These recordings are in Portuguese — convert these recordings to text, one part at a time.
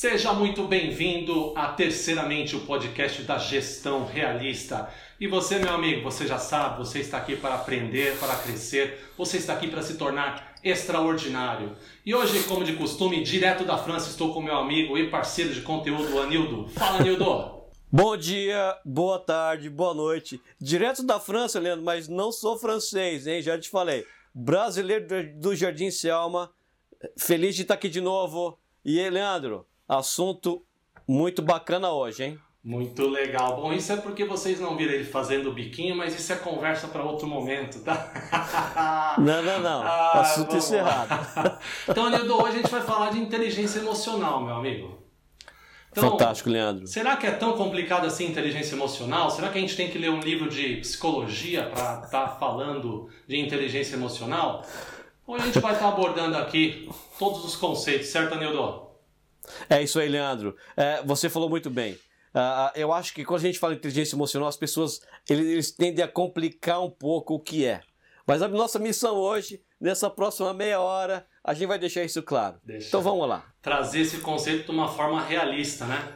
Seja muito bem-vindo a Terceiramente, o podcast da gestão realista. E você, meu amigo, você já sabe, você está aqui para aprender, para crescer, você está aqui para se tornar extraordinário. E hoje, como de costume, direto da França, estou com meu amigo e parceiro de conteúdo, Anildo. Fala, Anildo! Bom dia, boa tarde, boa noite. Direto da França, Leandro, mas não sou francês, hein? Já te falei. Brasileiro do Jardim Selma, feliz de estar aqui de novo. E aí, Leandro, assunto muito bacana hoje, hein? Muito legal. Bom, isso é porque vocês não viram ele fazendo o biquinho, mas isso é conversa para outro momento, tá? Não, não, não. Ah, assunto encerrado. então, Anildo, hoje a gente vai falar de inteligência emocional, meu amigo. Então, Fantástico, Leandro. Será que é tão complicado assim inteligência emocional? Será que a gente tem que ler um livro de psicologia para estar tá falando de inteligência emocional? Hoje a gente vai estar tá abordando aqui todos os conceitos, certo, Anildo? É isso aí, Leandro. É, você falou muito bem. Uh, eu acho que quando a gente fala inteligência emocional, as pessoas eles, eles, tendem a complicar um pouco o que é. Mas a nossa missão hoje, nessa próxima meia hora, a gente vai deixar isso claro. Deixa então vamos lá. Trazer esse conceito de uma forma realista, né?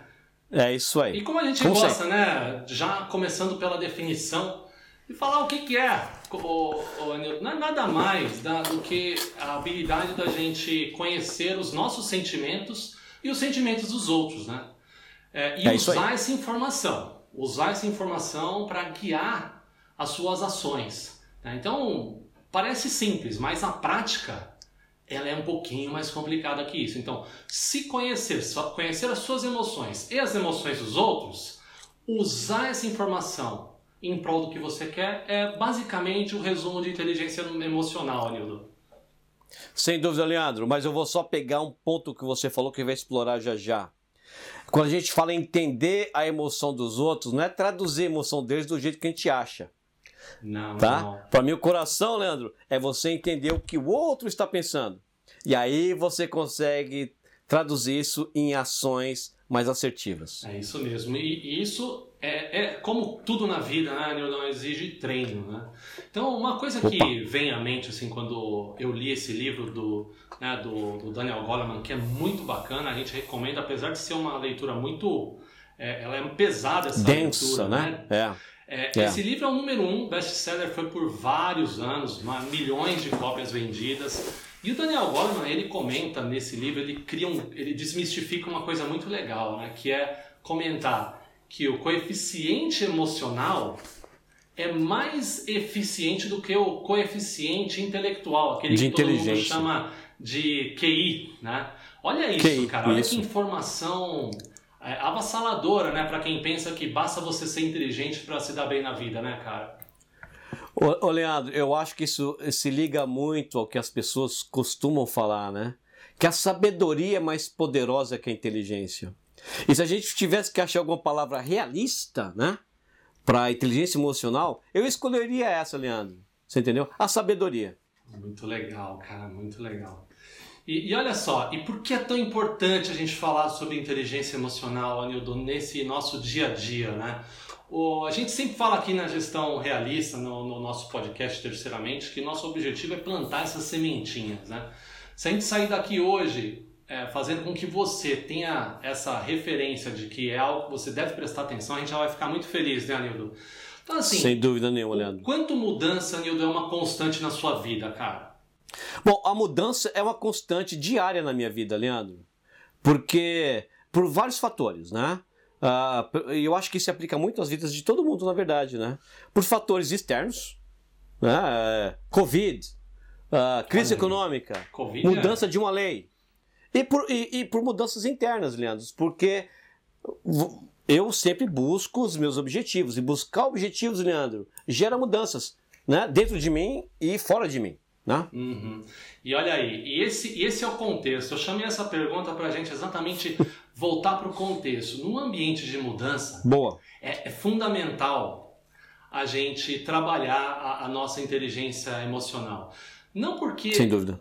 É isso aí. E como a gente como gosta, sempre. né? Já começando pela definição, e falar o que, que é, o, o, não é nada mais da, do que a habilidade da gente conhecer os nossos sentimentos e os sentimentos dos outros, né? É, e é usar essa informação, usar essa informação para guiar as suas ações. Né? Então, parece simples, mas na prática ela é um pouquinho mais complicada que isso. Então, se conhecer, conhecer as suas emoções e as emoções dos outros, usar essa informação em prol do que você quer é basicamente o resumo de inteligência emocional, Anildo. Sem dúvida, Leandro, mas eu vou só pegar um ponto que você falou que vai explorar já já. Quando a gente fala em entender a emoção dos outros, não é traduzir a emoção deles do jeito que a gente acha. Não, tá? Para mim, o coração, Leandro, é você entender o que o outro está pensando. E aí você consegue traduzir isso em ações mais assertivas. É isso mesmo. E isso é, é como tudo na vida, né, não exige treino, né? Então, uma coisa que Opa. vem à mente, assim, quando eu li esse livro do, né, do, do, Daniel Goleman, que é muito bacana, a gente recomenda, apesar de ser uma leitura muito... É, ela é pesada, essa Densa, leitura, né? né? É. É, Esse livro é o número um best-seller, foi por vários anos, milhões de cópias vendidas. E o Daniel Goleman, ele comenta nesse livro, ele cria um, ele desmistifica uma coisa muito legal, né? Que é comentar que o coeficiente emocional é mais eficiente do que o coeficiente intelectual, aquele de que todo mundo chama de QI, né? Olha isso, QI, cara, olha isso. que informação é, avassaladora, né, para quem pensa que basta você ser inteligente para se dar bem na vida, né, cara? Ô, Leandro, eu acho que isso se liga muito ao que as pessoas costumam falar, né? Que a sabedoria é mais poderosa que a inteligência. E se a gente tivesse que achar alguma palavra realista, né? Para inteligência emocional, eu escolheria essa, Leandro. Você entendeu? A sabedoria. Muito legal, cara, muito legal. E, e, olha só, e por que é tão importante a gente falar sobre inteligência emocional, Anildo, nesse nosso dia a dia, né? O, a gente sempre fala aqui na gestão realista, no, no, nosso podcast terceiramente, que nosso objetivo é plantar essas sementinhas, né? Se a gente sair daqui hoje é, fazendo com que você tenha essa referência de que é algo que você deve prestar atenção, a gente já vai ficar muito feliz, né, Anildo? Então, assim, Sem dúvida nenhuma, Leandro. Quanto mudança, Anildo, é uma constante na sua vida, cara? Bom, a mudança é uma constante diária na minha vida, Leandro. Porque, por vários fatores, né? Uh, eu acho que isso se aplica muito às vidas de todo mundo, na verdade, né? Por fatores externos, né? Uh, Covid, uh, crise econômica, COVID, mudança é. de uma lei. E por, e, e por mudanças internas, Leandro, porque eu sempre busco os meus objetivos. E buscar objetivos, Leandro, gera mudanças né? dentro de mim e fora de mim. Né? Uhum. E olha aí, e esse, esse é o contexto. Eu chamei essa pergunta para a gente exatamente voltar para o contexto. Num ambiente de mudança, Boa. É, é fundamental a gente trabalhar a, a, nossa inteligência emocional. Não porque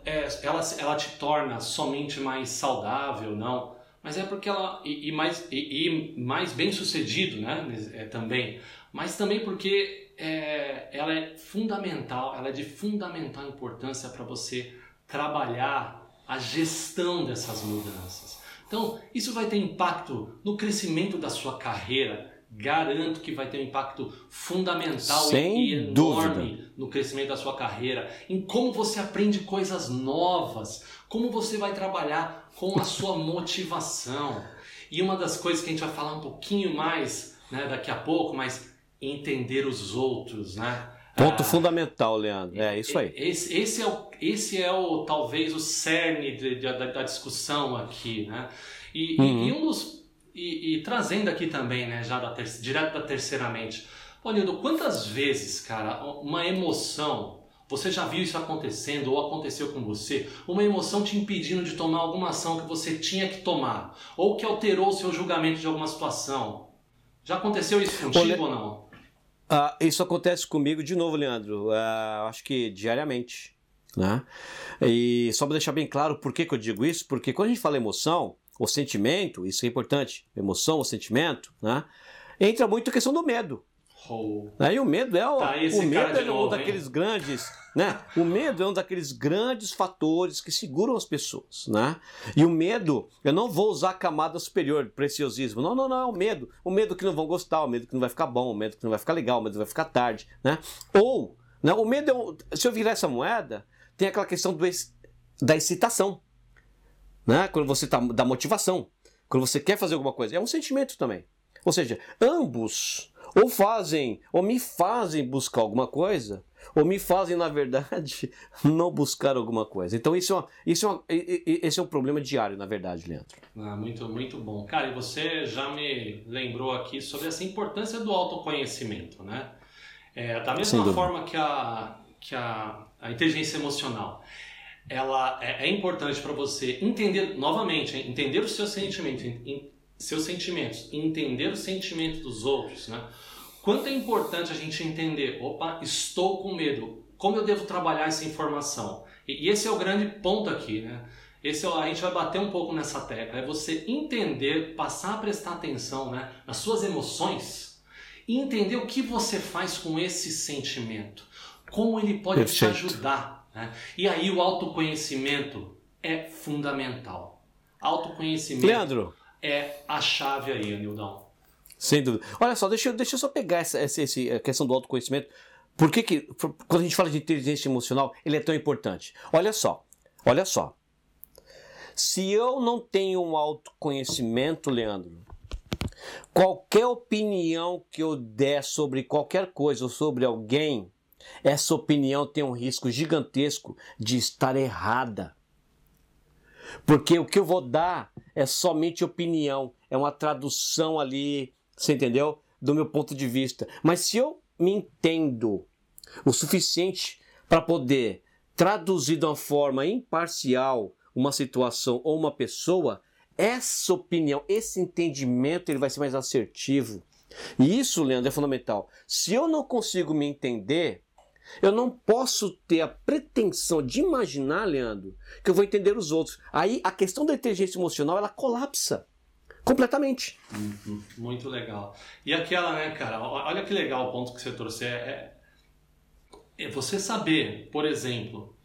é, ela, ela te torna somente mais saudável, não, mas é porque ela. e, e mais, e, e, mais bem sucedido né, é, também, mas também porque é, ela é fundamental, ela é de fundamental importância para você trabalhar a gestão dessas mudanças. Então, isso vai ter impacto no crescimento da sua carreira. Garanto que vai ter um impacto fundamental Sem e enorme dúvida. no crescimento da sua carreira, em como você aprende coisas novas, como você vai trabalhar com a sua motivação. E uma das coisas que a gente vai falar um pouquinho mais né, daqui a pouco, mas entender os outros, né? Ponto Ah, fundamental, Leandro. É isso aí. esse, esse é o, esse é o talvez o cerne de- de- da, da discussão aqui, né? E, e- Uhum. e um dos e, e trazendo aqui também, né, já da ter, direto da terceiramente. Nildo, quantas vezes, cara, uma emoção, você já viu isso acontecendo ou aconteceu com você, uma emoção te impedindo de tomar alguma ação que você tinha que tomar, ou que alterou o seu julgamento de alguma situação? Já aconteceu isso contigo Olha- ou não? Ah, isso acontece comigo de novo, Leandro. Ah, acho que diariamente. Né? E só para deixar bem claro por que, que eu digo isso, porque quando a gente fala emoção, ou sentimento, isso é importante, emoção ou sentimento, né? entra muito a questão do medo. Ou Né? E o medo é, o, Tá, o medo de é um novo, hein? daqueles grandes, né? O medo é um daqueles grandes fatores que seguram as pessoas, né? E o medo, eu não vou usar a camada superior, preciosismo. Não, não, não, é o medo. O medo que não vão gostar, o medo que não vai ficar bom, o medo que não vai ficar legal, o medo que vai ficar tarde, né? Ou, né, o medo é um, se eu virar essa moeda, tem aquela questão do, da excitação, né? Quando você tá da motivação, quando você quer fazer alguma coisa, é um sentimento também. Ou seja, ambos ou fazem, ou me fazem buscar alguma coisa, ou me fazem, na verdade, não buscar alguma coisa. Então, isso é, uma, isso é, uma, esse é um problema diário, na verdade, Leandro. Ah, muito, muito bom. Cara, e você já me lembrou aqui sobre essa importância do autoconhecimento, né? É, da mesma forma que a, que a, a inteligência emocional, ela é, é importante para você entender, novamente, hein, entender os seus sentimentos, seus sentimentos, entender os sentimentos dos outros, né? Quanto é importante a gente entender, opa, estou com medo, como eu devo trabalhar essa informação? E, e esse é o grande ponto aqui, né? Esse é a gente vai bater um pouco nessa tecla, é você entender, passar a prestar atenção né, nas suas emoções e entender o que você faz com esse sentimento, como ele pode te Perfeito. ajudar. Né? E aí o autoconhecimento é fundamental. Autoconhecimento Leandro, é a chave aí, Anildão. sem dúvida. Olha só, deixa, eu- deixa eu só pegar essa, essa, essa questão do autoconhecimento. Por que, que, quando a gente fala de inteligência emocional, ele é tão importante? Olha só, olha só. Se eu não tenho um autoconhecimento, Leandro, qualquer opinião que eu der sobre qualquer coisa ou sobre alguém, essa opinião tem um risco gigantesco de estar errada. Porque o que eu vou dar é somente opinião, é uma tradução ali, você entendeu? Do meu ponto de vista. Mas se eu me entendo o suficiente para poder traduzir de uma forma imparcial uma situação ou uma pessoa, essa opinião, esse entendimento, ele vai ser mais assertivo. E isso, Leandro, é fundamental. Se eu não consigo me entender, eu não posso ter a pretensão de imaginar, Leandro, que eu vou entender os outros. Aí a questão da inteligência emocional, ela colapsa completamente. Muito legal. E aquela, né, cara, olha que legal o ponto que você trouxe. É, é, é você saber, por exemplo,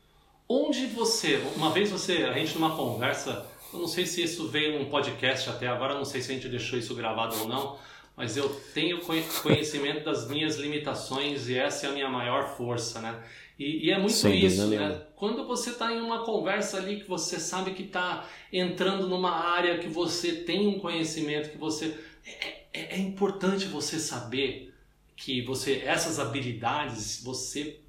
onde você. Uma vez você, a gente numa conversa, eu não sei se isso veio num podcast até agora, não sei se a gente deixou isso gravado ou não, mas eu tenho conhe- conhecimento das minhas limitações e essa é a minha maior força, né? E, e é muito Sem isso, nenhuma. né? Quando você está em uma conversa ali que você sabe que está entrando numa área que você tem um conhecimento, que você. É, é- é importante você saber que você essas habilidades você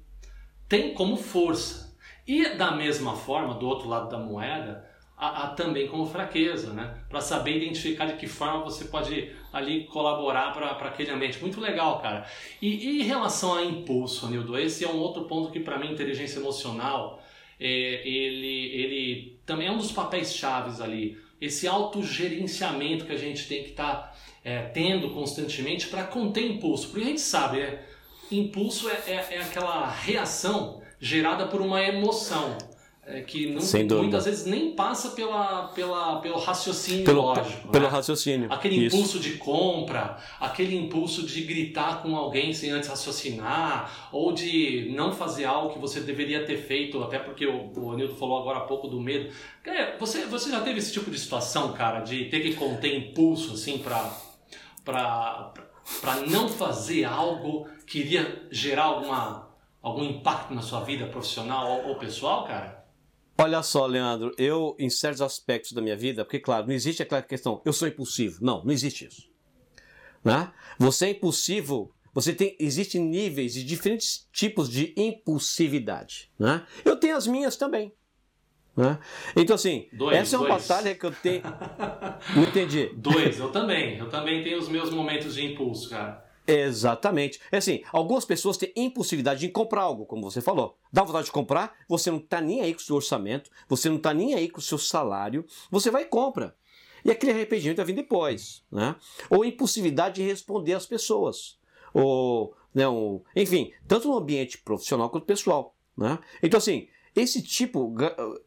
tem como força. E da mesma forma, do outro lado da moeda, há, há também como fraqueza, né? Para saber identificar de que forma você pode ali colaborar para aquele ambiente. Muito legal, cara. E, e em relação a impulso, Nildo, esse é um outro ponto que para mim inteligência emocional é, ele, ele também é um dos papéis chaves ali. Esse autogerenciamento que a gente tem que estar tendo constantemente para conter impulso. Porque a gente sabe, né? impulso é, é, é aquela reação gerada por uma emoção. É, que não, muitas vezes nem passa pela, pela, pelo raciocínio pelo, lógico. Pelo né? raciocínio. Aquele Isso. impulso de compra, aquele impulso de gritar com alguém sem antes raciocinar, ou de não fazer algo que você deveria ter feito, até porque o, o Anildo falou agora há pouco do medo. Você, você já teve esse tipo de situação, cara, de ter que conter impulso assim para para não fazer algo que iria gerar alguma, algum impacto na sua vida profissional ou, ou pessoal, cara? Olha só, Leandro, eu, em certos aspectos da minha vida, porque, claro, não existe aquela questão, eu sou impulsivo. Não, não existe isso. Né? Você é impulsivo, você tem, existem níveis e diferentes tipos de impulsividade. Né? Eu tenho as minhas também. Né? Então, assim, dois, essa é uma dois. batalha que eu tenho. não entendi. Dois, eu também. Eu também tenho os meus momentos de impulso, cara. Exatamente. É assim, algumas pessoas têm impulsividade de comprar algo, como você falou. Dá vontade de comprar, você não está nem aí com o seu orçamento, você não está nem aí com o seu salário, você vai e compra. E aquele arrependimento vai vir depois. Né? Ou impulsividade de responder às pessoas. Ou, né, enfim, tanto no ambiente profissional quanto pessoal. Né? Então, assim, esse tipo,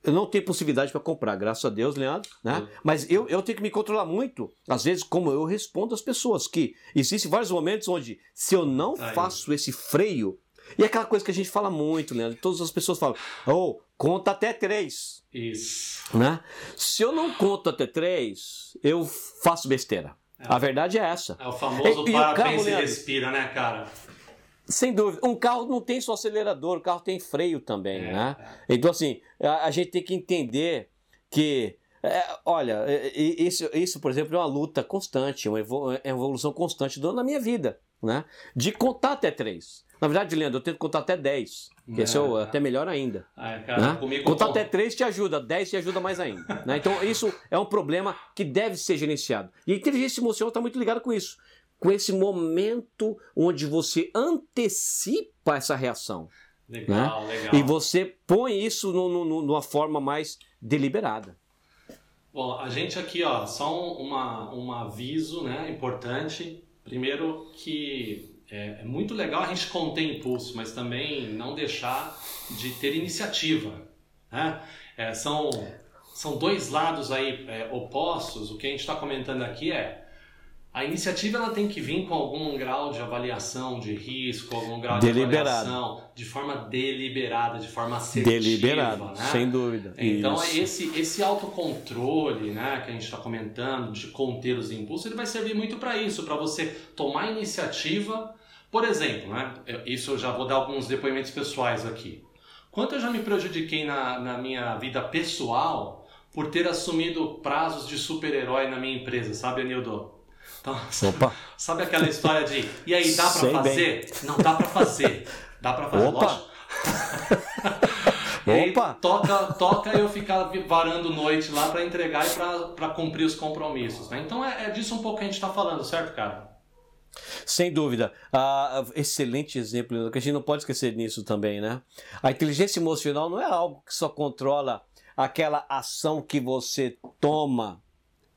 eu não tenho possibilidade para comprar, graças a Deus, Leandro, né? Mas eu, eu tenho que me controlar muito, às vezes, como eu respondo às pessoas, que existem vários momentos onde, se eu não faço esse freio, e é aquela coisa que a gente fala muito, Leandro, todas as pessoas falam, oh, conta até três. Isso. Né? Se eu não conto até três, eu faço besteira. É. A verdade é essa. É o famoso e, parabéns e, e respira, né, cara? Sem dúvida. Um carro não tem só acelerador, o carro tem freio também, é, né? É. Então, assim, a, a, gente tem que entender que. É, olha, é, isso, isso, por exemplo, é uma luta constante, uma evolução constante na minha vida, né? De contar até três. Na verdade, Leandro, eu tento contar até dez. Que é, é até melhor ainda. Ah, cara, né? Contar até três te ajuda, dez te ajuda mais ainda. né? Então, isso é um problema que deve ser gerenciado. E a inteligência emocional está muito ligada com isso com esse momento onde você antecipa essa reação. Legal, né? legal. E você põe isso no, no, numa forma mais deliberada. Bom, a gente aqui, ó, só um, uma, um aviso né, importante. Primeiro que é, é, muito legal a gente conter impulso, mas também não deixar de ter iniciativa. Né? É, são, são dois lados aí é, opostos. O que a gente está comentando aqui é a iniciativa ela tem que vir com algum grau de avaliação de risco, algum grau de avaliação de forma deliberada, de forma assertiva. Deliberada, né? sem dúvida. Então Isso. esse esse autocontrole, né, que a gente está comentando de conter os impulsos, ele vai servir muito para isso, para você tomar iniciativa. Por exemplo, né, isso eu já vou dar alguns depoimentos pessoais aqui. Quanto eu já me prejudiquei na, na minha vida pessoal por ter assumido prazos de super-herói na minha empresa, sabe, Anildo? Então, Opa. sabe aquela história de e aí dá para fazer? Bem. Não dá para fazer. Dá para fazer, Opa. lógico. Opa. toca, toca eu ficar varando noite lá para entregar e para cumprir os compromissos. Né? Então é, é, disso um pouco que a gente está falando, certo, cara? Sem dúvida. Ah, excelente exemplo, que a gente não pode esquecer nisso também, né? A inteligência emocional não é algo que só controla aquela ação que você toma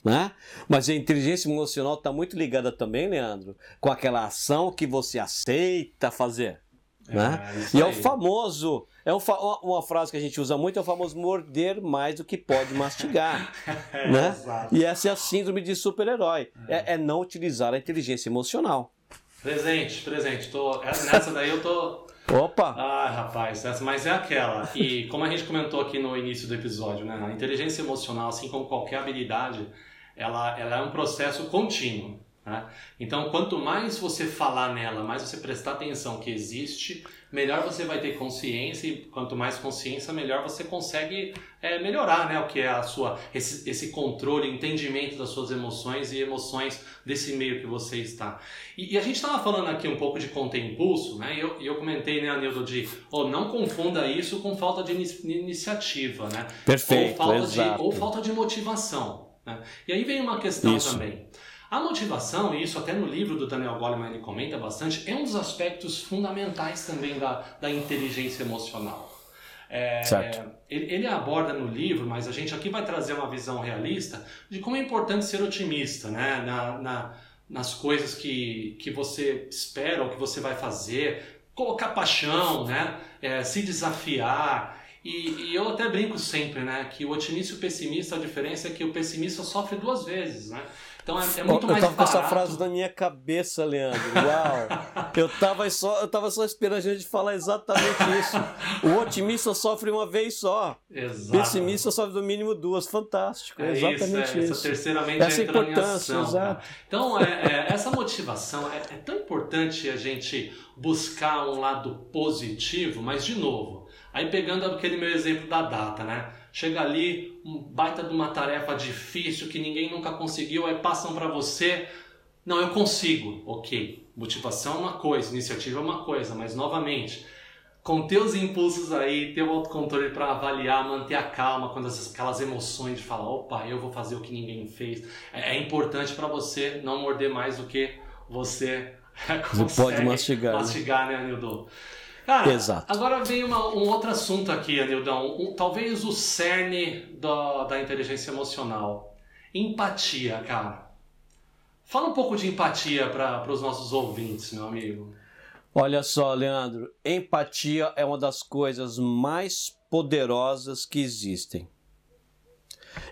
né? Mas a inteligência emocional está muito ligada também, Leandro, com aquela ação que você aceita fazer. É, né? E é o famoso, é um, uma frase que a gente usa muito, é o famoso morder mais do que pode mastigar. é, né? E essa é a síndrome de super-herói. É. é. não utilizar a inteligência emocional. Presente, presente. Tô, nessa daí eu tô. Opa! Ah, rapaz, essa, mas é aquela. E como a gente comentou aqui no início do episódio, né? A inteligência emocional, assim como qualquer habilidade, ela, ela é um processo contínuo. Né? Então, quanto mais você falar nela, mais você prestar atenção que existe, melhor você vai ter consciência e quanto mais consciência, melhor você consegue é, melhorar, né? O que é a sua esse, esse controle, entendimento das suas emoções e emoções desse meio que você está. E, e a gente estava falando aqui um pouco de conter impulso, né? E eu, eu comentei, né, Anildo, de oh, não confunda isso com falta de iniciativa, né? Perfeito, ou falta exato. de ou falta de motivação. Né? E aí vem uma questão isso. também. A motivação, e isso até no livro do Daniel Goleman ele comenta bastante, é um dos aspectos fundamentais também da, da inteligência emocional. É, é, ele, ele, aborda no livro, mas a gente aqui vai trazer uma visão realista de como é importante ser otimista né? na, na, nas coisas que, que você espera ou que você vai fazer, colocar paixão, né? É, se desafiar E, e, eu até brinco sempre, né? Que o otimista e o pessimista, a diferença é que o pessimista sofre duas vezes, né? Então é, é muito eu mais Eu tava barato. com essa frase na minha cabeça, Leandro. Uau! eu, tava só, eu tava só esperando a gente falar exatamente isso. O otimista sofre uma vez só. Exato. O pessimista sofre no mínimo duas. Fantástico. É exatamente isso. É, isso. Essa terceiramente essa importância, exato. Então, é, é, essa motivação é, é tão importante a gente buscar um lado positivo, mas de novo, aí pegando aquele meu exemplo da data, né? chega ali, um baita de uma tarefa difícil que ninguém nunca conseguiu, aí passam para você, não, eu consigo, ok. Motivação é uma coisa, iniciativa é uma coisa, mas novamente, com teus impulsos aí, teu autocontrole para avaliar, manter a calma quando essas, aquelas emoções de falar, opa, eu vou fazer o que ninguém fez, é, é importante para você não morder mais do que você consegue pode mastigar, mastigar né, né Nildo? Cara, Exato. agora vem uma, um outro assunto aqui, Anildão. Um, talvez o cerne da, da inteligência emocional. Empatia, cara. Fala um pouco de empatia para os nossos ouvintes, meu amigo. Olha só, Leandro. Empatia é uma das coisas mais poderosas que existem.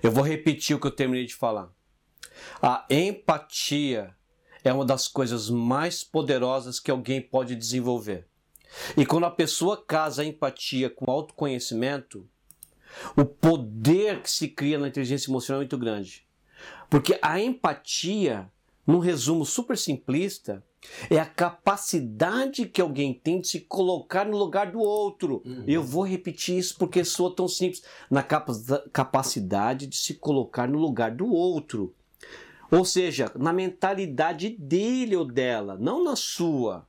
Eu vou repetir o que eu terminei de falar. A empatia é uma das coisas mais poderosas que alguém pode desenvolver. E quando a pessoa casa a empatia com autoconhecimento, o poder que se cria na inteligência emocional é muito grande. Porque a empatia, num resumo super simplista, é a capacidade que alguém tem de se colocar no lugar do outro. Uhum. Eu vou repetir isso porque soa tão simples. Na capacidade de se colocar no lugar do outro. Ou seja, na mentalidade dele ou dela, não na sua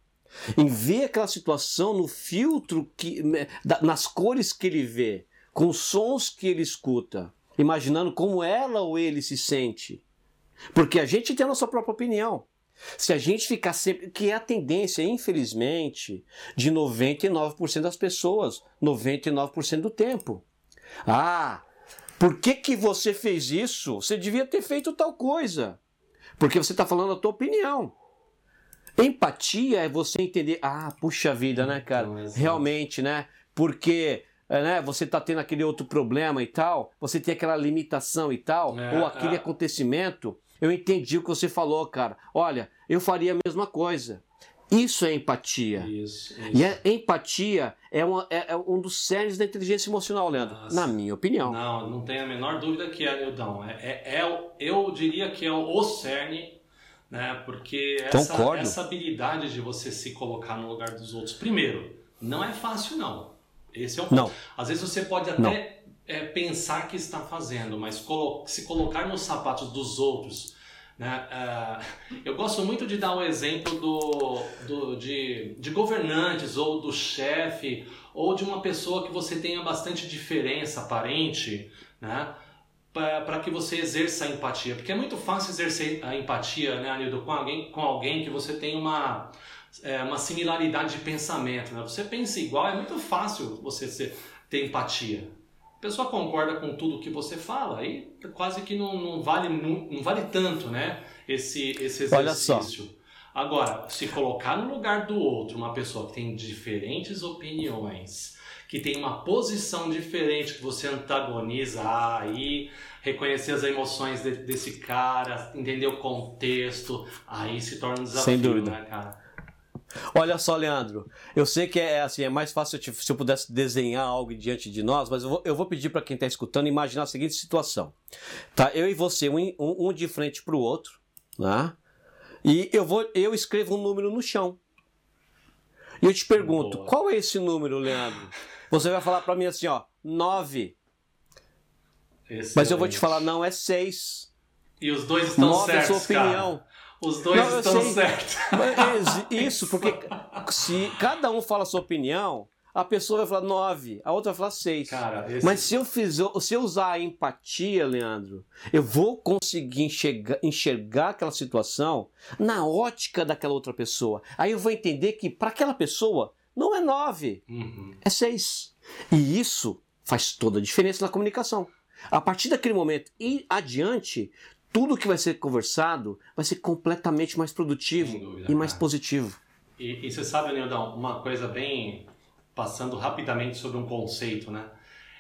em ver aquela situação no filtro que nas cores que ele vê, com os sons que ele escuta, imaginando como ela ou ele se sente. Porque a gente tem a nossa própria opinião. Se a gente ficar sempre. que é a tendência, infelizmente, de 99% das pessoas, 99% do tempo. Ah, por que, que você fez isso? Você devia ter feito tal coisa. Porque você está falando a tua opinião. Empatia é você entender, ah, puxa vida, né, cara? Então, Realmente, né? Porque é, né, você tá tendo aquele outro problema e tal, você tem aquela limitação e tal, é, ou aquele é. acontecimento. Eu entendi o que você falou, cara. Olha, eu faria a mesma coisa. Isso é empatia. Isso, isso. E a empatia é, uma, é, é, um dos cernes da inteligência emocional, Leandro, Nossa. na minha opinião. Não, não tenho a menor dúvida que é, Nildão. É, é, é, eu diria que é o cerne né? Porque essa, essa habilidade de você se colocar no lugar dos outros, primeiro, não é fácil não. Esse é o ponto. Não. Às vezes você pode até é, pensar que está fazendo, mas colo se colocar nos sapatos dos outros. Né? Uh, eu gosto muito de dar o um exemplo do, do, de, de governantes ou do chefe ou de uma pessoa que você tenha bastante diferença aparente, né? Para que você exerça a empatia. Porque é muito fácil exercer a empatia, né, Anildo, com alguém, com alguém que você tem uma, é, uma similaridade de pensamento. Né? Você pensa igual, é muito fácil você ser, ter empatia. A pessoa concorda com tudo que você fala, aí quase que não, não, vale, não, não vale tanto né, esse, esse exercício. Olha só. Agora, se colocar no lugar do outro, uma pessoa que tem diferentes opiniões, que tem uma posição diferente, que você antagoniza, ah, aí reconhecer as emoções de, desse cara, entender o contexto, aí se torna um desafio, Sem dúvida. né, cara? Olha só, Leandro, eu sei que é assim, é mais fácil se eu pudesse desenhar algo diante de nós, mas eu vou, eu vou pedir para quem está escutando imaginar a seguinte situação. Tá, eu e você, um, um, um de frente para o outro, né? E eu vou, eu escrevo um número no chão. E eu te pergunto, Boa. qual é esse número, Leandro? Você vai falar para mim assim, ó, 9. Mas eu vou te falar, não, é 6. E os dois estão 9 certos, é a sua opinião. Cara. Os dois não, estão certos. Isso, porque se cada um fala a sua opinião, a pessoa vai falar 9, a outra vai falar 6. Esse... Mas se eu, fizer, se eu usar a empatia, Leandro, eu vou conseguir enxergar, enxergar aquela situação na ótica daquela outra pessoa. Aí eu vou entender que para aquela pessoa não é 9, uhum. é 6. E isso faz toda a diferença na comunicação. A partir daquele momento e adiante, tudo que vai ser conversado vai ser completamente mais produtivo dúvida, e mais cara. positivo. E, e, você sabe, Nildão, uma coisa bem passando rapidamente sobre um conceito, né?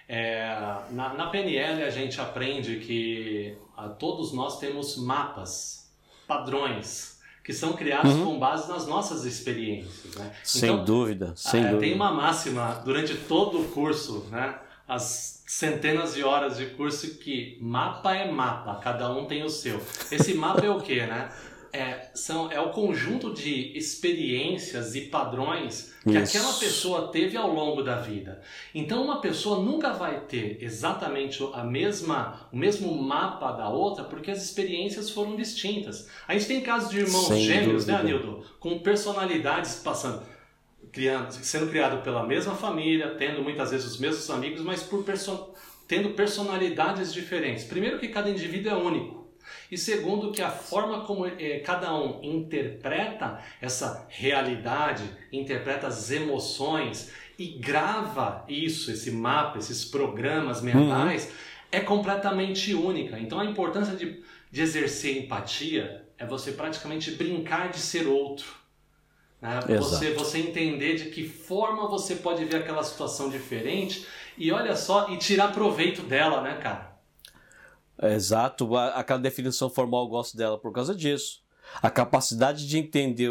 É, na, na, PNL a gente aprende que a, todos nós temos mapas, padrões, que são criados uhum. com base nas nossas experiências. Né? Sem então, dúvida, sem é, dúvida. Tem uma máxima durante todo o curso, né? as centenas de horas de curso que mapa é mapa, cada um tem o seu. Esse mapa é o que, né? É, são, é o conjunto de experiências e padrões que Isso. aquela pessoa teve ao longo da vida. Então, uma pessoa nunca vai ter exatamente a mesma, o mesmo mapa da outra, porque as experiências foram distintas. A gente tem casos de irmãos Sem gêmeos, né, dúvida. né, Anildo? Com personalidades passando. Criando, sendo criado pela mesma família, tendo muitas vezes os mesmos amigos, mas por perso tendo personalidades diferentes. Primeiro que cada indivíduo é único. E segundo, que a forma como eh, cada um interpreta essa realidade, interpreta as emoções e grava isso, esse mapa, esses programas mentais, uhum. é completamente única. Então a importância de, de exercer empatia é você praticamente brincar de ser outro. Né? Você, você entender de que forma você pode ver aquela situação diferente e olha só, e tirar proveito dela, né, cara? Exato, aquela definição formal eu gosto dela por causa disso. A capacidade de entender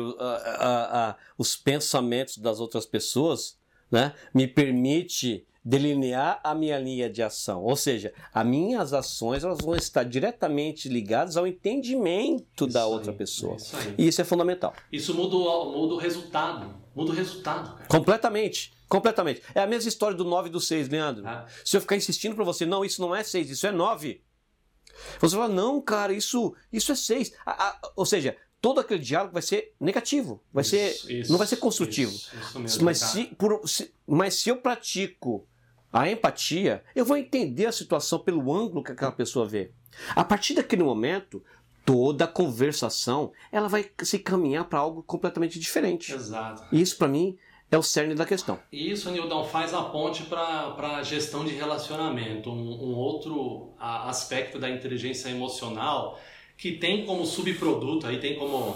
os pensamentos das outras pessoas né, me permite delinear a minha linha de ação. Ou seja, as minhas ações elas vão estar diretamente ligadas ao entendimento isso da outra aí, pessoa. Isso e isso é fundamental. Isso muda, muda o resultado. Muda o resultado. Cara. Completamente. Completamente. É a mesma história do 9 e do 6, Leandro. Ah. Se eu ficar insistindo para você, não, isso não é 6, isso é 9. Você fala, não, cara, isso, isso é seis. ou seja, todo aquele diálogo vai ser negativo, vai isso, ser, isso, não vai ser construtivo. Isso, mesmo, mas, se, por, se, mas se eu pratico a empatia, eu vou entender a situação pelo ângulo que aquela pessoa vê. A partir daquele momento, toda a conversação ela vai se caminhar para algo completamente diferente. Exato. E isso para mim é o cerne da questão. E isso, Nildão, faz a ponte para a gestão de relacionamento, um, um outro aspecto da inteligência emocional que tem como subproduto, aí tem como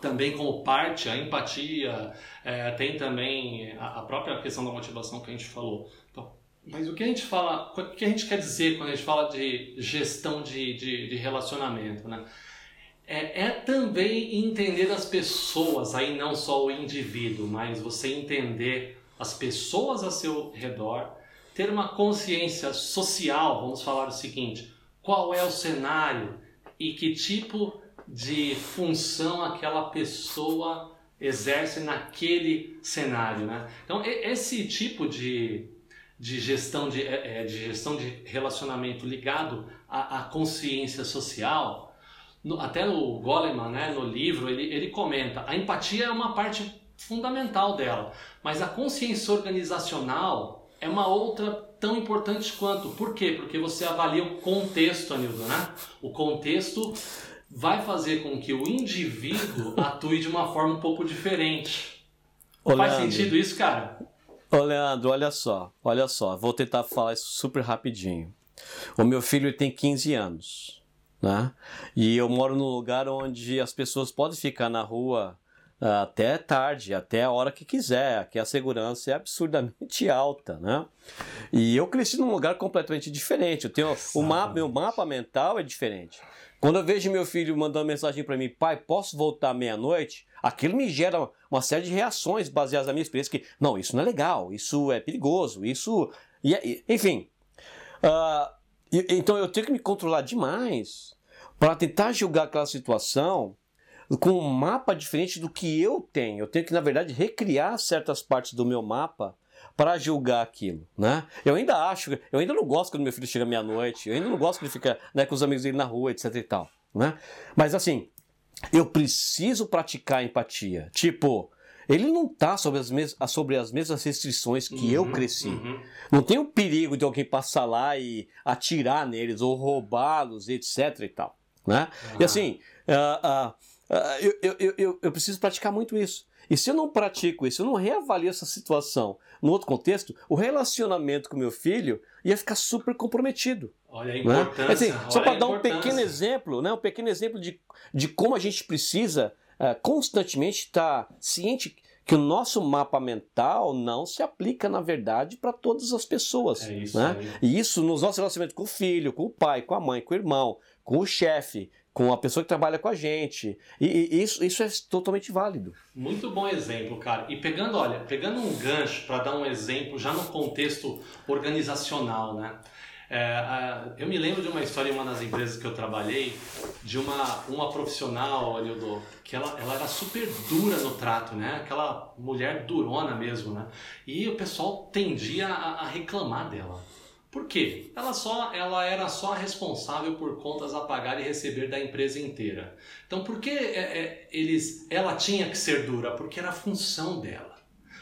também como parte a empatia, é, tem também a, a, própria questão da motivação que a gente falou. Então, mas o que a gente fala, o que a gente quer dizer quando a gente fala de gestão de, de, de relacionamento, né? É, é, também entender as pessoas, aí não só o indivíduo, mas você entender as pessoas a seu redor, ter uma consciência social, vamos falar o seguinte, qual é o cenário e que tipo de função aquela pessoa exerce naquele cenário, né? Então esse tipo de, de gestão de, é, é, de gestão de relacionamento ligado à, à consciência social no, até o Goleman, né, no livro, ele, ele comenta, a empatia é uma parte fundamental dela, mas a consciência organizacional é uma outra tão importante quanto. Por quê? Porque você avalia o contexto, Anildo, né? O contexto vai fazer com que o indivíduo atue de uma forma um pouco diferente. Ô, Faz Leandro, sentido isso, cara? Ô, Leandro, olha só, olha só, vou tentar falar isso super rapidinho. O meu filho tem 15 anos. Né? E eu moro num lugar onde as pessoas podem ficar na rua ah, até tarde, até a hora que quiser, aqui a segurança é absurdamente alta, né? E eu cresci num lugar completamente diferente. Eu tenho o mapa, meu mapa mental é diferente. Quando eu vejo meu filho mandando mensagem para mim, pai, posso voltar meia-noite? Aquilo me gera uma série de reações baseadas na minha experiência que, não, isso não é legal, isso é perigoso, isso, e, enfim. Uh, então eu tenho que me controlar demais para tentar julgar aquela situação com um mapa diferente do que eu tenho. Eu tenho que, na verdade, recriar certas partes do meu mapa para julgar aquilo, né? Eu ainda acho, eu ainda não gosto quando meu filho chega meia-noite, eu ainda não gosto quando ele fica né, com os amigos dele na rua, etc e tal, né? Mas assim, eu preciso praticar empatia. Tipo, ele não está sobre as, mes sobre as mesmas restrições que uhum, eu cresci. Uhum. Não tem o perigo de alguém passar lá e atirar neles ou roubá-los, etc e tal. Né? Ah. E assim, uh, uh, uh, eu, eu, eu, eu preciso praticar muito isso. E se eu não pratico isso, eu não reavalio essa situação no outro contexto, o relacionamento com meu filho ia ficar super comprometido. Olha a né? importância. Né? Assim, só para dar um pequeno exemplo, né? um pequeno exemplo de, de como a gente precisa uh, constantemente estar tá ciente que o nosso mapa mental não se aplica, na verdade, para todas as pessoas. É isso né? aí. E isso nos nossos relacionamentos com o filho, com o pai, com a mãe, com o irmão, com o chefe, com a pessoa que trabalha com a gente. E, e isso, isso é totalmente válido. Muito bom exemplo, cara. E pegando, olha, pegando um gancho para dar um exemplo já no contexto organizacional, né? É, eu me lembro de uma história em uma das empresas que eu trabalhei, de uma, uma profissional, Anildo, que ela, ela era super dura no trato, né? Aquela mulher durona mesmo, né? E o pessoal tendia a, a reclamar dela. Por quê? Ela, só, ela era só responsável por contas a pagar e receber da empresa inteira. Então, por que é, é, eles, ela tinha que ser dura? Porque era a função dela.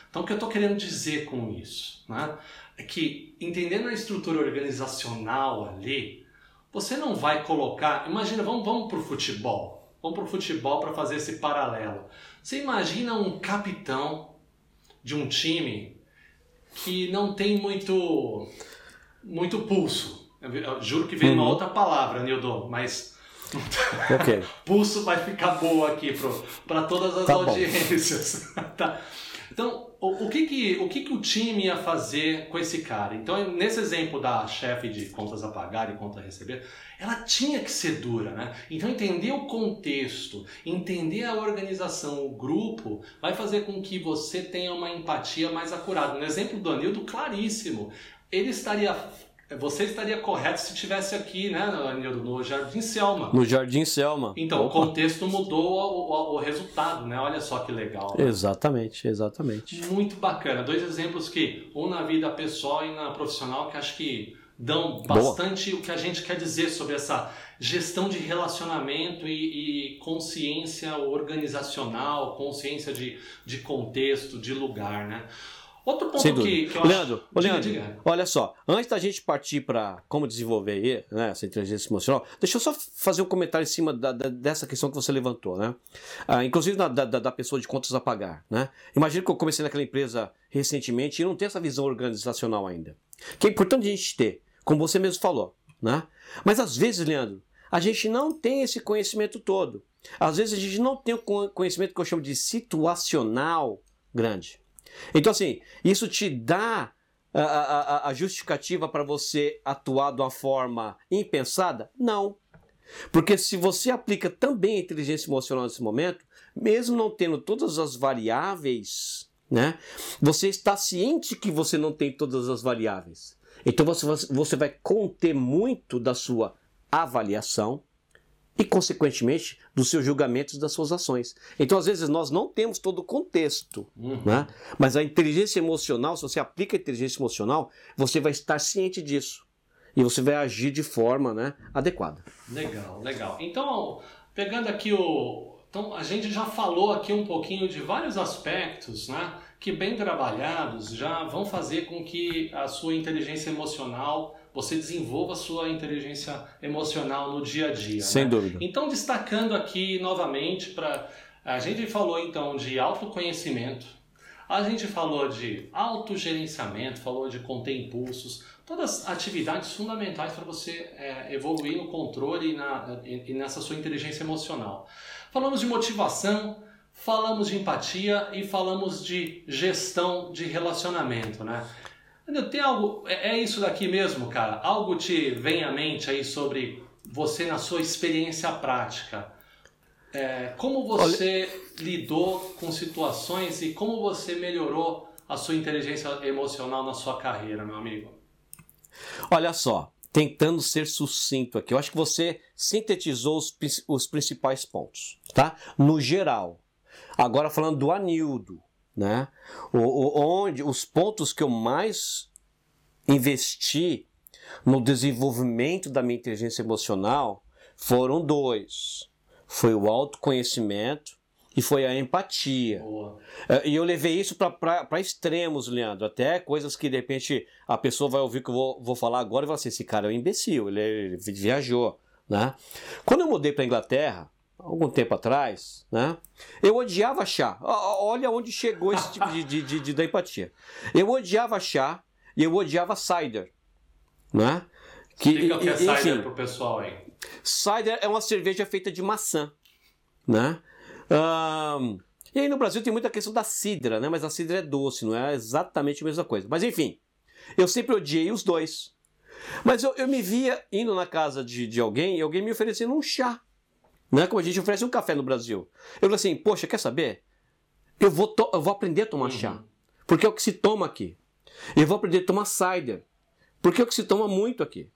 Então, o que eu estou querendo dizer com isso? Né? É que, entendendo a estrutura organizacional ali, você não vai colocar. Imagina, vamos, vamos para o futebol. Vamos para o futebol para fazer esse paralelo. Você imagina um capitão de um time que não tem muito, muito pulso. Eu juro que uma Uhum. outra palavra, Nildo, mas Ok. pulso vai ficar boa aqui para todas as Tá audiências. tá. Então, o, o, que, que, o que, que o time ia fazer com esse cara? Então, nesse exemplo da chefe de contas a pagar e conta a receber, ela tinha que ser dura, né? Então, entender o contexto, entender a organização, o grupo, vai fazer com que você tenha uma empatia mais acurada. No exemplo do Anildo, claríssimo. Ele estaria. Você estaria correto se estivesse aqui, né, Anildo, no Jardim Selma. No Jardim Selma. Então, o Opa. contexto mudou o, o- o resultado, né? Olha só que legal. Exatamente, exatamente. Muito bacana. Dois exemplos que, um na vida pessoal e na profissional, que acho que dão Boa. bastante o que a gente quer dizer sobre essa gestão de relacionamento e, e consciência organizacional, consciência de, de contexto, de lugar, né? Outro ponto Sem que, dúvida. que eu Leandro, acho... ô, Diga, Leandro, diga. olha só, antes da gente partir para como desenvolver aí, né, essa inteligência emocional, deixa eu só fazer um comentário em cima da- da- dessa questão que você levantou, né? Ah, inclusive da, da- pessoa de contas a pagar, né? Imagina que eu comecei naquela empresa recentemente e não tenho essa visão organizacional ainda. Que é importante a gente ter, como você mesmo falou, né? Mas às vezes, Leandro, a gente não tem esse conhecimento todo. Às vezes a gente não tem o co- conhecimento que eu chamo de situacional grande. Então, assim, isso te dá a, a- a- justificativa para você atuar de uma forma impensada? Não. Porque se você aplica também a inteligência emocional nesse momento, mesmo não tendo todas as variáveis, né, você está ciente que você não tem todas as variáveis. Então você, você vai conter muito da sua avaliação e, consequentemente, dos seus julgamentos das suas ações. Então, às vezes, nós não temos todo o contexto. Uhum. Né? Mas a inteligência emocional, se você aplica a inteligência emocional, você vai estar ciente disso. E você vai agir de forma né, adequada. Legal, legal. Então, pegando aqui o. Então, a gente já falou aqui um pouquinho de vários aspectos, né? Que bem trabalhados já vão fazer com que a sua inteligência emocional, você desenvolva a sua inteligência emocional no dia a dia. Sem né? dúvida. Então, destacando aqui novamente para. A gente falou então de autoconhecimento, a gente falou de autogerenciamento, falou de conter impulsos, todas atividades fundamentais para você é, evoluir no controle e, na, e, e nessa sua inteligência emocional. Falamos de motivação, falamos de empatia e falamos de gestão de relacionamento, né? Tem algo, é é isso daqui mesmo, cara? Algo te vem à mente aí sobre você na sua experiência prática? É, como você lidou com situações e como você melhorou a sua inteligência emocional na sua carreira, meu amigo? Olha só, tentando ser sucinto aqui, eu acho que você sintetizou os, os principais pontos, tá? No geral. Agora falando do Anildo, né? O, o- onde os pontos que eu mais investi no desenvolvimento da minha inteligência emocional foram dois. Foi o autoconhecimento e foi a empatia. Boa. É, E eu levei isso para extremos, Leandro. Até coisas que de repente a pessoa vai ouvir que eu vou, vou falar agora e vai assim: esse cara é um imbecil, ele, ele viajou. Né? Quando eu mudei para Inglaterra, algum tempo atrás, né, eu odiava chá. Olha onde chegou esse tipo de, de, de- de- da empatia. Eu odiava chá e eu odiava cider. Né? Que, Explica o que é e- cider enfim, pro pessoal aí. Cider é uma cerveja feita de maçã, né? Ahn, E aí no Brasil tem muita questão da cidra, né? Mas a cidra é doce, não é exatamente a mesma coisa. Mas enfim, eu sempre odiei os dois. Mas eu, eu me via indo na casa de, de alguém e alguém me oferecendo um chá. Né? Como a gente oferece um café no Brasil. Eu falei assim, poxa, quer saber? Eu vou, eu vou aprender a tomar uhum. chá. Porque é o que se toma aqui. Eu vou aprender a tomar cider. Porque é o que se toma muito aqui.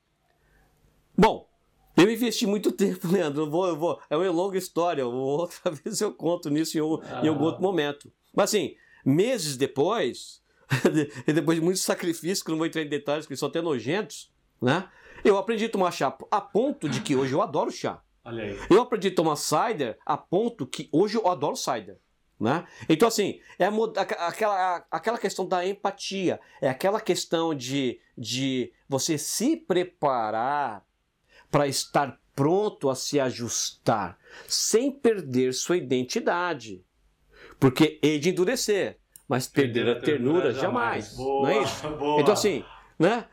Bom, eu investi muito tempo, Leandro. Eu vou, eu vou, é uma longa história. Outra vez eu conto nisso em, um, ah. em algum outro momento. Mas assim, meses depois, e depois de muitos sacrifícios, que não vou entrar em detalhes, que são até nojentos, né? Eu aprendi a tomar chá a ponto de que hoje eu adoro chá. Olha aí. Eu aprendi a tomar cider a ponto que hoje eu adoro cider. Né? Então, assim, é aquela, aquela questão da empatia, é aquela questão de, de você se preparar para estar pronto a se ajustar, sem perder sua identidade. Porque hei de endurecer, mas perder, perder a ternura, ternura jamais. jamais. Boa, não é isso? Boa. Então, assim, né?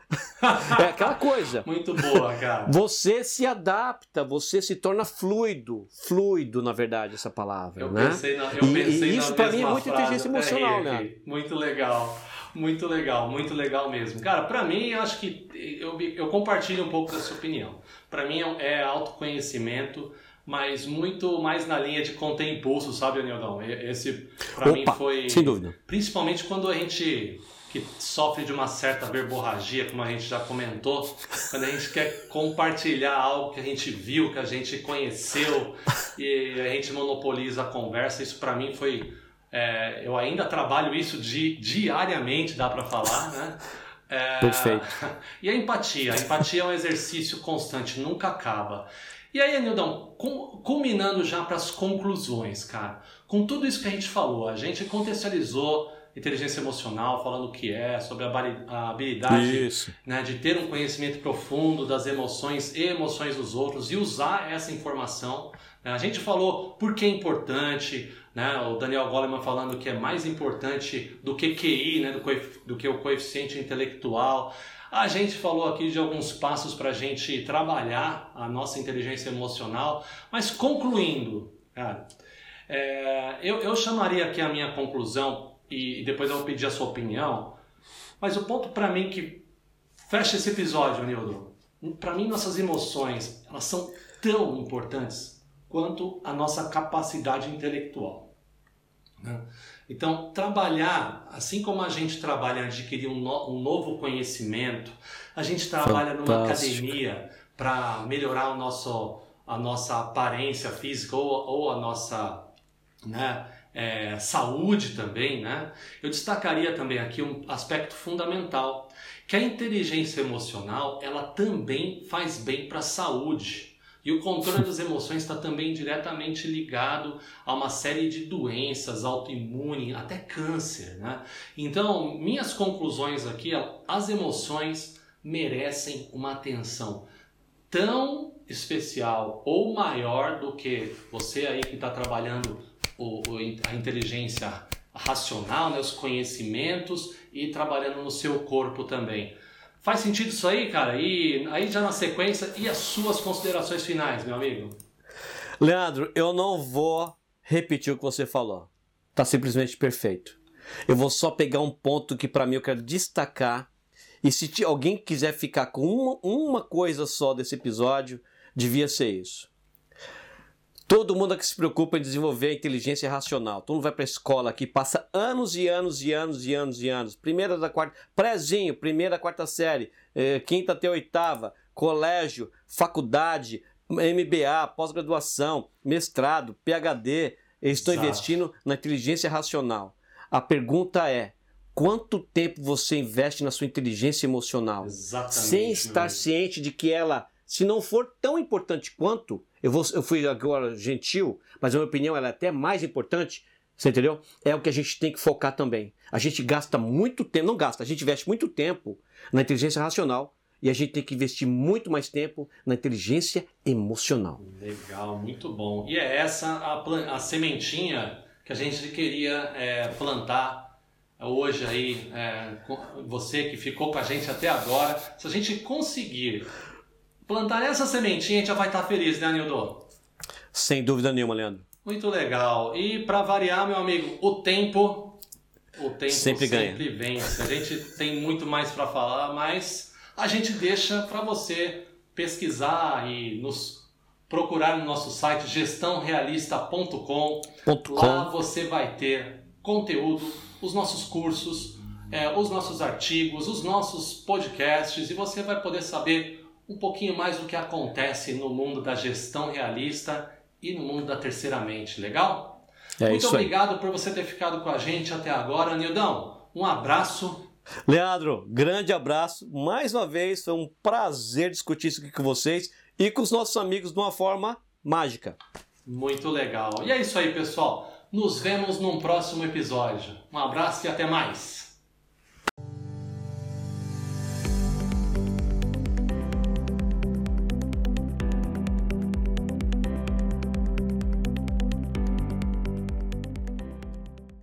É aquela coisa. Muito boa, cara. Você se adapta, você se torna fluido. Fluido, na verdade, essa palavra. Eu né? pensei na, eu e, pensei e isso para mim é muita inteligência emocional, né? Muito legal. Muito legal, muito legal mesmo. Cara, para mim, eu acho que eu, eu compartilho um pouco da sua opinião. Para mim é autoconhecimento, mas muito mais na linha de conter impulso, sabe, Anildão? Esse, para mim, foi. Sem dúvida. Principalmente quando a gente que sofre de uma certa verborragia, como a gente já comentou, quando a gente quer compartilhar algo que a gente viu, que a gente conheceu e a gente monopoliza a conversa, isso para mim foi. É, eu ainda trabalho isso di, diariamente, dá para falar, né? É, Perfeito. E a empatia? A empatia é um exercício constante, nunca acaba. E aí, Nildão, culminando já para as conclusões, cara, com tudo isso que a gente falou, a gente contextualizou inteligência emocional, falando o que é, sobre a habilidade né, de ter um conhecimento profundo das emoções e emoções dos outros e usar essa informação. Né? A gente falou por que é importante, né? o Daniel Goleman falando que é mais importante do que QI, né? do, do que o coeficiente intelectual. A gente falou aqui de alguns passos para a gente trabalhar a nossa inteligência emocional, mas concluindo, cara, é, eu, eu chamaria aqui a minha conclusão e, depois eu vou pedir a sua opinião. Mas o ponto para mim que fecha esse episódio, Nildo, para mim nossas emoções elas são tão importantes quanto a nossa capacidade intelectual. Né? Então, trabalhar, assim como a gente trabalha em adquirir um, no, um novo conhecimento, a gente trabalha Fantástico. numa academia para melhorar o nosso, a nossa aparência física ou, ou a nossa né, é, saúde também, né? Eu destacaria também aqui um aspecto fundamental, que a inteligência emocional ela também faz bem para a saúde. E o controle das emoções está também diretamente ligado a uma série de doenças autoimunes, até câncer. Né? Então, minhas conclusões aqui, as emoções merecem uma atenção tão especial ou maior do que você aí que está trabalhando o, a inteligência racional, né, os conhecimentos e trabalhando no seu corpo também. Faz sentido isso aí, cara? E aí já na sequência, e as suas considerações finais, meu amigo? Leandro, eu não vou repetir o que você falou. Tá simplesmente perfeito. Eu vou só pegar um ponto que para mim eu quero destacar. E se alguém quiser ficar com uma, uma coisa só desse episódio, devia ser isso. Todo mundo que se preocupa em desenvolver a inteligência racional. Todo mundo vai para a escola aqui, passa anos e anos e anos e anos e anos. Primeira da quarta, prézinho, primeira, quarta série, eh, quinta até oitava, colégio, faculdade, MBA, pós-graduação, mestrado, PhD. Eles estão investindo na inteligência racional. A pergunta é: quanto tempo você investe na sua inteligência emocional? Exatamente, sem estar ciente de que ela, se não for tão importante quanto, eu, vou, eu fui agora gentil, mas a minha opinião é até mais importante. Você entendeu? É o que a gente tem que focar também. A gente gasta muito tempo, não gasta, a gente investe muito tempo na inteligência racional e a gente tem que investir muito mais tempo na inteligência emocional. Legal, muito bom. E é essa a, a sementinha que a gente queria é, plantar hoje aí, é, você que ficou com a gente até agora. Se a gente conseguir plantar essa sementinha, a gente já vai estar feliz, né, Nildo? Sem dúvida nenhuma, Leandro. Muito legal. E para variar, meu amigo, o tempo, o tempo sempre, sempre vence. A gente tem muito mais para falar, mas a gente deixa para você pesquisar e nos procurar no nosso site gestãorealista.com. Lá você vai ter conteúdo, os nossos cursos, é, os nossos artigos, os nossos podcasts e você vai poder saber um pouquinho mais do que acontece no mundo da gestão realista e no mundo da terceira mente, legal? É Muito obrigado por você ter ficado com a gente até agora, Nildão. Um abraço. Leandro, grande abraço. Mais uma vez, foi um prazer discutir isso aqui com vocês e com os nossos amigos de uma forma mágica. Muito legal. E é isso aí, pessoal. Nos vemos num próximo episódio. Um abraço e até mais.